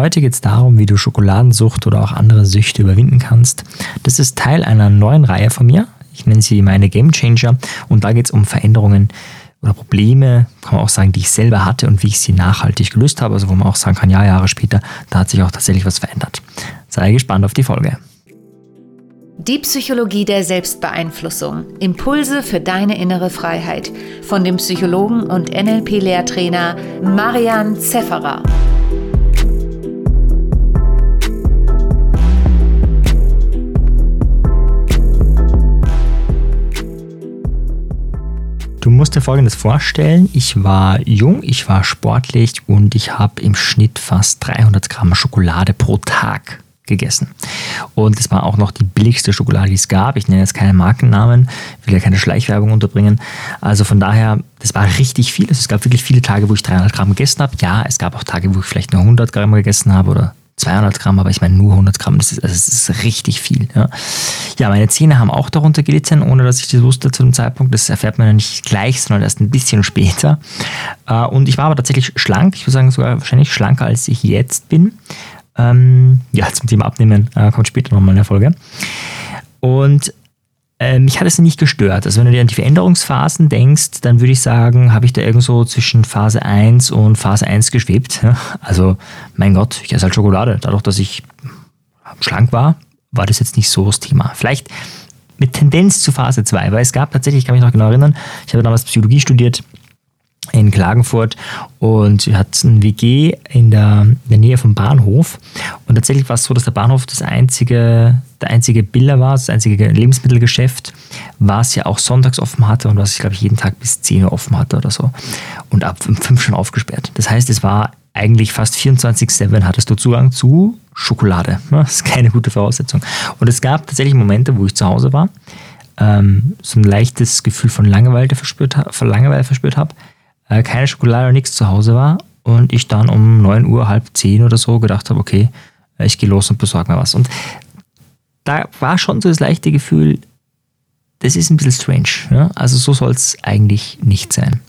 Heute geht es darum, wie du Schokoladensucht oder auch andere Süchte überwinden kannst. Das ist Teil einer neuen Reihe von mir. Ich nenne sie meine Game Changer und da geht es um Veränderungen oder Probleme, kann man auch sagen, die ich selber hatte und wie ich sie nachhaltig gelöst habe. Also wo man auch sagen kann, ja, Jahre später, da hat sich auch tatsächlich was verändert. Sei gespannt auf die Folge. Die Psychologie der Selbstbeeinflussung. Impulse für deine innere Freiheit. Von dem Psychologen und NLP-Lehrtrainer Marian Zefferer. Du musst dir Folgendes vorstellen. Ich war jung, ich war sportlich und ich habe im Schnitt fast 300 Gramm Schokolade pro Tag gegessen. Und es war auch noch die billigste Schokolade, die es gab. Ich nenne jetzt keine Markennamen, will ja keine Schleichwerbung unterbringen. Also von daher, das war richtig viel. Also es gab wirklich viele Tage, wo ich 300 Gramm gegessen habe. Ja, es gab auch Tage, wo ich vielleicht nur 100 Gramm gegessen habe oder 200 Gramm, aber ich meine nur 100 Gramm, das ist, also das ist richtig viel. Ja. ja, meine Zähne haben auch darunter gelitten, ohne dass ich das wusste zu dem Zeitpunkt. Das erfährt man ja nicht gleich, sondern erst ein bisschen später. Äh, und ich war aber tatsächlich schlank, ich würde sagen sogar wahrscheinlich schlanker, als ich jetzt bin. Ähm, ja, zum Thema Abnehmen äh, kommt später nochmal eine Folge. Und äh, mich hat es nicht gestört. Also wenn du dir an die Veränderungsphasen denkst, dann würde ich sagen, habe ich da irgendwo zwischen Phase 1 und Phase 1 geschwebt. Also mein Gott, ich esse halt Schokolade. Dadurch, dass ich schlank war, war das jetzt nicht so das Thema. Vielleicht mit Tendenz zu Phase 2, weil es gab tatsächlich, ich kann mich noch genau erinnern, ich habe damals Psychologie studiert in Klagenfurt und wir hatten ein WG in der, in der Nähe vom Bahnhof. Und tatsächlich war es so, dass der Bahnhof das einzige, der einzige Biller war, das einzige Lebensmittelgeschäft, was ja auch sonntags offen hatte und was ich glaube ich jeden Tag bis 10 Uhr offen hatte oder so. Und ab 5 schon aufgesperrt. Das heißt, es war eigentlich fast 24-7 hattest du Zugang zu Schokolade. Das ist keine gute Voraussetzung. Und es gab tatsächlich Momente, wo ich zu Hause war, ähm, so ein leichtes Gefühl von Langeweile verspürt, von Langeweile verspürt habe äh, keine Schokolade oder nichts zu Hause war und ich dann um 9 Uhr, halb 10 oder so gedacht habe, okay, äh, ich gehe los und besorge mir was. Und da war schon so das leichte Gefühl, das ist ein bisschen strange. Ja? Also so soll es eigentlich nicht sein.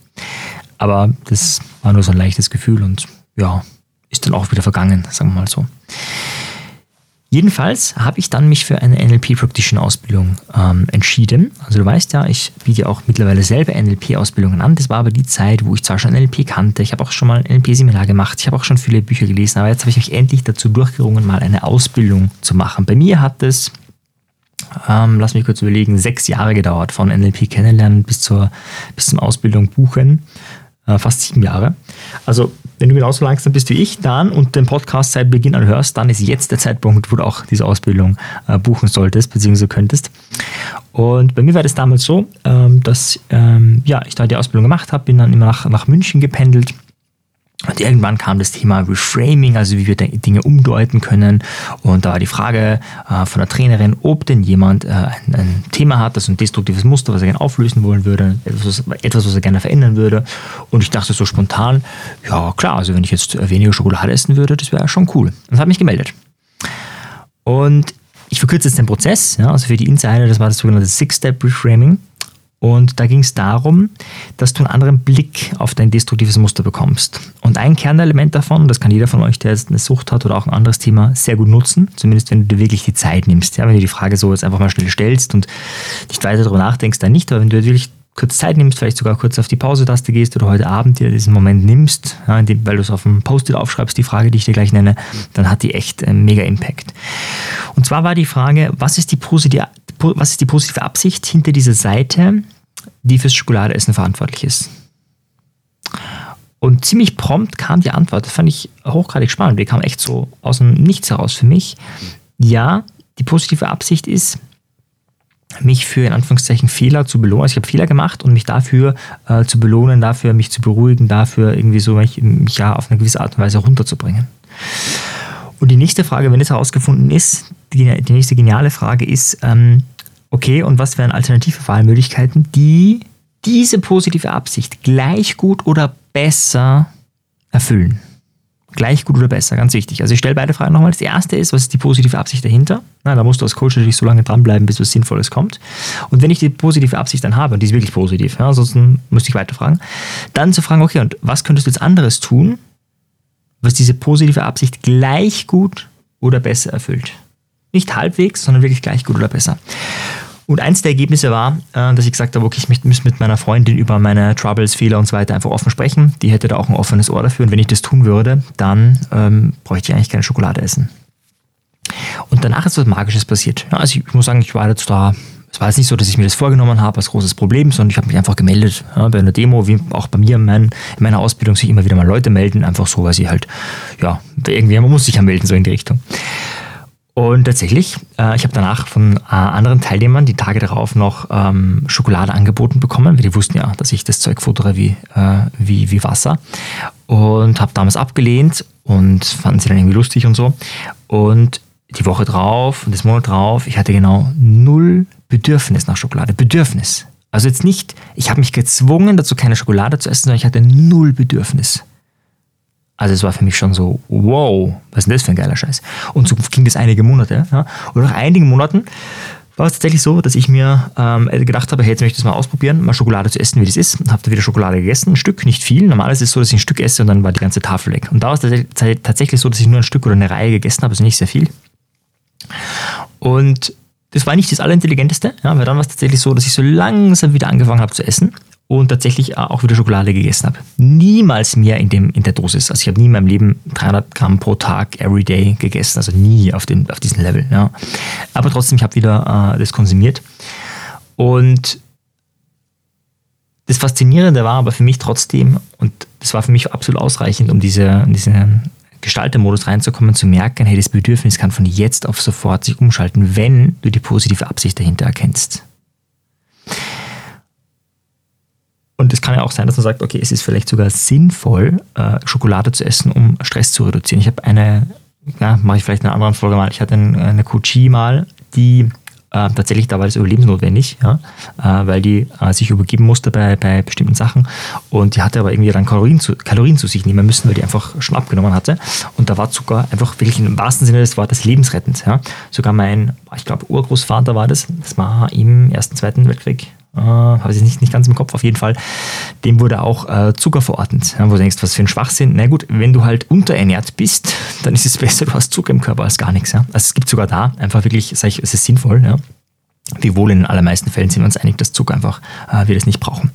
Aber das war nur so ein leichtes Gefühl und ja, ist dann auch wieder vergangen, sagen wir mal so. Jedenfalls habe ich dann mich für eine NLP Practitioner Ausbildung ähm, entschieden. Also du weißt ja, ich biete auch mittlerweile selber NLP Ausbildungen an. Das war aber die Zeit, wo ich zwar schon NLP kannte, ich habe auch schon mal ein NLP Seminar gemacht, ich habe auch schon viele Bücher gelesen, aber jetzt habe ich mich endlich dazu durchgerungen, mal eine Ausbildung zu machen. Bei mir hat es ähm, lass mich kurz überlegen, sechs Jahre gedauert von NLP kennenlernen bis zur bis zum Ausbildung buchen äh, fast sieben Jahre. Also, wenn du genauso langsam bist wie ich, dann und den Podcast seit Beginn an hörst, dann ist jetzt der Zeitpunkt, wo du auch diese Ausbildung äh, buchen solltest, beziehungsweise könntest. Und bei mir war das damals so, ähm, dass ähm, ja, ich da die Ausbildung gemacht habe, bin dann immer nach, nach München gependelt und irgendwann kam das Thema Reframing, also wie wir Dinge umdeuten können. Und da war die Frage äh, von der Trainerin, ob denn jemand äh, ein, ein, Thema hat, das ein destruktives Muster, was er gerne auflösen wollen würde, etwas, etwas, was er gerne verändern würde. Und ich dachte so spontan, ja klar, also wenn ich jetzt weniger Schokolade essen würde, das wäre schon cool. Und habe mich gemeldet. Und ich verkürze jetzt den Prozess, ja, also für die Insider, das war das sogenannte Six-Step-Reframing. Und da ging es darum, dass du einen anderen Blick auf dein destruktives Muster bekommst. Und ein Kernelement davon, das kann jeder von euch, der jetzt eine Sucht hat oder auch ein anderes Thema, sehr gut nutzen, zumindest wenn du dir wirklich die Zeit nimmst. Ja, wenn du die Frage so jetzt einfach mal schnell stellst und nicht weiter darüber nachdenkst, dann nicht, aber wenn du wirklich kurz Zeit nimmst, vielleicht sogar kurz auf die Pause-Taste gehst oder heute Abend dir diesen Moment nimmst, ja, indem, weil du es auf dem Post-it aufschreibst, die Frage, die ich dir gleich nenne, dann hat die echt einen mega Impact. Und zwar war die Frage, was ist die positive, was ist die positive Absicht hinter dieser Seite, die fürs Schokoladeessen verantwortlich ist? Und ziemlich prompt kam die Antwort, das fand ich hochgradig spannend, die kam echt so aus dem Nichts heraus für mich. Ja, die positive Absicht ist, mich für in Anführungszeichen Fehler zu belohnen. Also ich habe Fehler gemacht und mich dafür äh, zu belohnen, dafür mich zu beruhigen, dafür irgendwie so mich, mich ja auf eine gewisse Art und Weise runterzubringen. Und die nächste Frage, wenn das herausgefunden ist, die, die nächste geniale Frage ist, ähm, okay, und was wären alternative Wahlmöglichkeiten, die diese positive Absicht gleich gut oder besser erfüllen? Gleich gut oder besser, ganz wichtig. Also ich stelle beide Fragen nochmal. Das erste ist, was ist die positive Absicht dahinter? Na, da musst du als Coach natürlich so lange dranbleiben, bis was Sinnvolles kommt. Und wenn ich die positive Absicht dann habe, und die ist wirklich positiv, ja, ansonsten müsste ich weiter fragen, dann zu fragen, okay, und was könntest du jetzt anderes tun, was diese positive Absicht gleich gut oder besser erfüllt. Nicht halbwegs, sondern wirklich gleich gut oder besser. Und eins der Ergebnisse war, äh, dass ich gesagt habe, okay, ich möchte mit meiner Freundin über meine Troubles, Fehler und so weiter einfach offen sprechen. Die hätte da auch ein offenes Ohr dafür. Und wenn ich das tun würde, dann ähm, bräuchte ich eigentlich keine Schokolade essen. Und danach ist was Magisches passiert. Ja, also ich muss sagen, ich war jetzt da es war jetzt nicht so, dass ich mir das vorgenommen habe als großes Problem, sondern ich habe mich einfach gemeldet. Ja, bei einer Demo, wie auch bei mir in, mein, in, meiner Ausbildung, sich immer wieder mal Leute melden, einfach so, weil sie halt, ja, irgendwie, man muss sich ja melden, so in die Richtung. Und tatsächlich, äh, ich habe danach von äh, anderen Teilnehmern die Tage darauf noch ähm, Schokolade angeboten bekommen, weil die wussten ja, dass ich das Zeug futtere wie, äh, wie, wie Wasser. Und habe damals abgelehnt und fanden sie dann irgendwie lustig und so. Und die Woche drauf und das Monat drauf, ich hatte genau null Bedürfnis nach Schokolade. Bedürfnis. Also jetzt nicht, ich habe mich gezwungen dazu, keine Schokolade zu essen, sondern ich hatte null Bedürfnis. Also es war für mich schon so, wow, was ist denn das für ein geiler Scheiß? Und so ging das einige Monate. Ja? Und nach einigen Monaten war es tatsächlich so, dass ich mir ähm, gedacht habe, hey, jetzt möchte ich das mal ausprobieren, mal Schokolade zu essen, wie das ist. Habe da wieder Schokolade gegessen, ein Stück, nicht viel. Normalerweise ist es so, dass ich ein Stück esse und dann war die ganze Tafel weg. Und da war es tatsächlich so, dass ich nur ein Stück oder eine Reihe gegessen habe, also nicht sehr viel. Und das war nicht das Allerintelligenteste, ja, weil dann war es tatsächlich so, dass ich so langsam wieder angefangen habe zu essen und tatsächlich auch wieder Schokolade gegessen habe. Niemals mehr in, dem, in der Dosis. Also ich habe nie in meinem Leben 300 Gramm pro Tag, every day gegessen. Also nie auf, dem, auf diesem Level. Ja. Aber trotzdem, ich habe wieder äh, das konsumiert. Und das Faszinierende war aber für mich trotzdem, und das war für mich absolut ausreichend, um diese, diese Gestaltermodus reinzukommen, zu merken, hey, das Bedürfnis kann von jetzt auf sofort sich umschalten, wenn du die positive Absicht dahinter erkennst. Und es kann ja auch sein, dass man sagt, okay, es ist vielleicht sogar sinnvoll, äh, Schokolade zu essen, um Stress zu reduzieren. Ich habe eine, ja, mache ich vielleicht in einer anderen Folge mal, ich hatte eine Coachie mal, die äh, tatsächlich, da war das überlebensnotwendig, ja, äh, weil die äh, sich übergeben musste bei, bei bestimmten Sachen und die hatte aber irgendwie dann Kalorien zu, Kalorien zu sich nehmen müssen, weil die einfach schon abgenommen hatte und da war Zucker einfach wirklich im wahrsten Sinne des Wortes lebensrettend. Ja. Sogar mein, ich glaube Urgroßvater war das, das war im Ersten, Zweiten Weltkrieg, äh, habe ich nicht, nicht ganz im Kopf, auf jeden Fall, dem wurde auch äh, Zucker verordnet. Ja, wo du denkst, was für ein Schwachsinn. Na gut, wenn du halt unterernährt bist, dann ist es besser, du hast Zucker im Körper als gar nichts. Ja? Also es gibt sogar da einfach wirklich, sag ich, es ist sinnvoll. Ja? Wiewohl in den allermeisten Fällen sind wir uns einig, dass Zucker einfach äh, wir das nicht brauchen.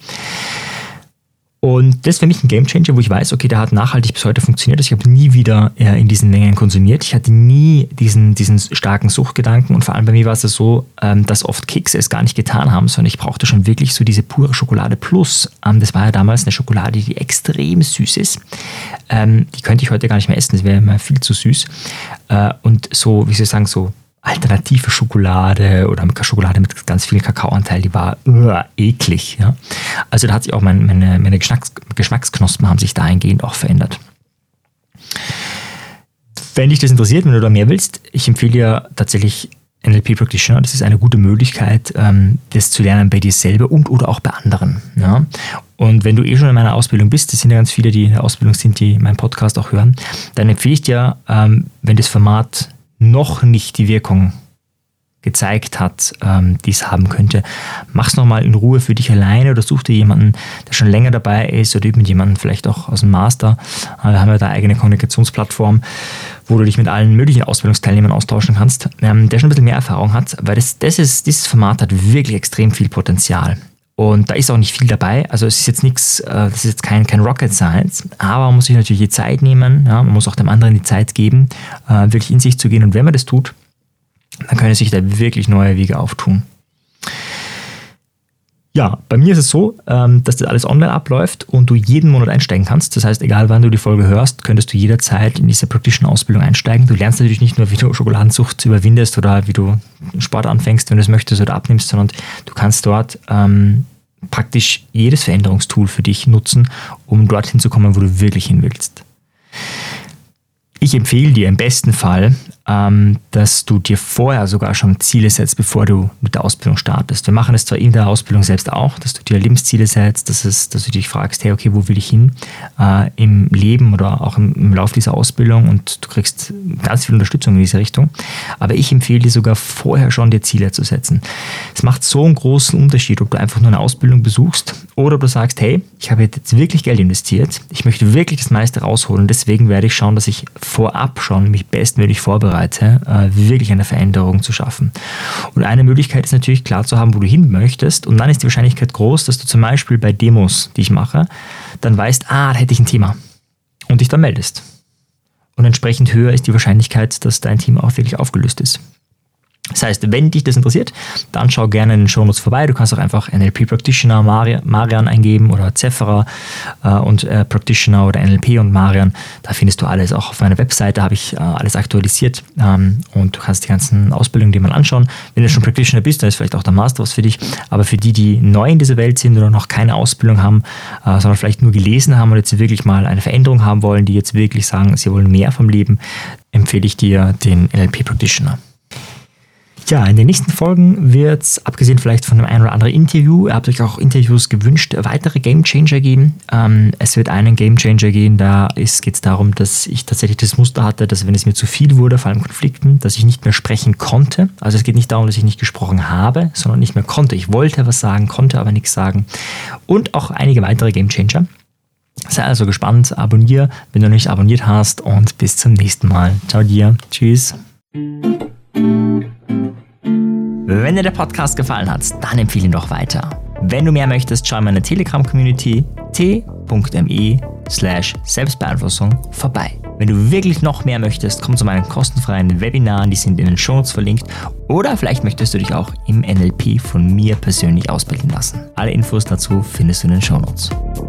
Und das ist für mich ein Gamechanger, wo ich weiß, okay, der hat nachhaltig bis heute funktioniert. Also ich habe nie wieder äh, in diesen Mengen konsumiert. Ich hatte nie diesen, diesen starken Suchtgedanken. Und vor allem bei mir war es so, ähm, dass oft Kekse es gar nicht getan haben, sondern ich brauchte schon wirklich so diese pure Schokolade Plus. Ähm, das war ja damals eine Schokolade, die extrem süß ist. Ähm, die könnte ich heute gar nicht mehr essen, das wäre immer viel zu süß. Äh, und so, wie soll ich sagen, so alternative Schokolade oder Schokolade mit ganz viel Kakaoanteil, die war uh, eklig. Ja? Also da hat sich auch mein, meine, meine Geschmacks, Geschmacksknospen haben sich dahingehend auch verändert. Wenn dich das interessiert, wenn du da mehr willst, ich empfehle dir tatsächlich NLP Practitioner. Das ist eine gute Möglichkeit, ähm, das zu lernen bei dir selber und oder auch bei anderen. Ja? Und wenn du eh schon in meiner Ausbildung bist, das sind ja ganz viele, die in der Ausbildung sind, die meinen Podcast auch hören, dann empfehle ich dir, ähm, wenn das Format noch nicht die Wirkung gezeigt hat, ähm, die es haben könnte. Mach es nochmal in Ruhe für dich alleine oder such dir jemanden, der schon länger dabei ist oder mit jemandem vielleicht auch aus dem Master. Äh, wir haben ja da eigene Kommunikationsplattform, wo du dich mit allen möglichen Ausbildungsteilnehmern austauschen kannst, ähm, der schon ein bisschen mehr Erfahrung hat, weil das, das ist, dieses Format hat wirklich extrem viel Potenzial. Und da ist auch nicht viel dabei. Also es ist jetzt nichts, äh, das ist jetzt kein, kein Rocket Science, aber man muss sich natürlich die Zeit nehmen, ja, man muss auch dem anderen die Zeit geben, äh, wirklich in sich zu gehen. Und wenn man das tut, dann können sich da wirklich neue Wege auftun. Ja, bei mir ist es so, ähm, dass das alles online abläuft und du jeden Monat einsteigen kannst. Das heißt, egal wann du die Folge hörst, könntest du jederzeit in diese Practitioner-Ausbildung einsteigen. Du lernst natürlich nicht nur, wie du Schokoladensucht überwindest oder wie du Sport anfängst, wenn du es möchtest oder abnimmst, sondern du kannst dort ähm, praktisch jedes Veränderungstool für dich nutzen, um dorthin zu kommen, wo du wirklich hin willst. Ich empfehle dir im besten Fall, ähm, dass du dir vorher sogar schon Ziele setzt, bevor du mit der Ausbildung startest. Wir machen es zwar in der Ausbildung selbst auch, dass du dir Lebensziele setzt, dass, es, dass du dich fragst, hey, okay, wo will ich hin äh, im Leben oder auch im, im Lauf dieser Ausbildung und du kriegst ganz viel Unterstützung in diese Richtung. Aber ich empfehle dir sogar vorher schon dir Ziele zu setzen. Es macht so einen großen Unterschied, ob du einfach nur eine Ausbildung besuchst oder du sagst, hey, ich habe jetzt wirklich Geld investiert, ich möchte wirklich das meiste rausholen, deswegen werde ich schauen, dass ich vorab schon mich bestmöglich vorbereite, äh, wirklich eine Veränderung zu schaffen. Und eine Möglichkeit ist natürlich klar zu haben, wo du hin möchtest und dann ist die Wahrscheinlichkeit groß, dass du zum Beispiel bei Demos, die ich mache, dann weißt, ah, da hätte ich ein Thema und dich dann meldest. Und entsprechend höher ist die Wahrscheinlichkeit, dass dein Team auch wirklich aufgelöst ist. Das heißt, wenn dich das interessiert, dann schau gerne in den Shownotes vorbei. Du kannst auch einfach NLP Practitioner Marian eingeben oder Zephyra äh, und äh, Practitioner oder NLP und Marian. Da findest du alles. Auch auf meiner Webseite habe ich äh, alles aktualisiert ähm, und du kannst die ganzen Ausbildungen dir mal anschauen. Wenn du schon Practitioner bist, dann ist vielleicht auch der Master was für dich. Aber für die, die neu in dieser Welt sind oder noch keine Ausbildung haben, sondern vielleicht nur gelesen haben und jetzt wirklich mal eine Veränderung haben wollen, die jetzt wirklich sagen, sie wollen mehr vom Leben, empfehle ich dir den NLP Practitioner. Ja, in den nächsten Folgen wird es, abgesehen vielleicht von einem ein oder anderen Interview, ihr habt euch auch Interviews gewünscht, weitere Game Changer geben. Ähm, es wird einen Game Changer gehen, da geht es darum, dass ich tatsächlich das Muster hatte, dass wenn es mir zu viel wurde, vor allem Konflikten, dass ich nicht mehr sprechen konnte. Also es geht nicht darum, dass ich nicht gesprochen habe, sondern nicht mehr konnte. Ich wollte was sagen, konnte aber nichts sagen. Und auch einige weitere Game Changer. Sei also gespannt, abonniere, wenn du noch nicht abonniert hast und bis zum nächsten Mal. Ciao dir. Tschüss. Wenn dir der Podcast gefallen hat, dann empfehle ihn doch weiter. Wenn du mehr möchtest, schau in meine Telegram-Community t.me slash Selbstbeeinflussung vorbei. Wenn du wirklich noch mehr möchtest, komm zu meinen kostenfreien Webinaren, die sind in den Shownotes verlinkt. Oder vielleicht möchtest du dich auch im NLP von mir persönlich ausbilden lassen. Alle Infos dazu findest du in den Shownotes. Notes.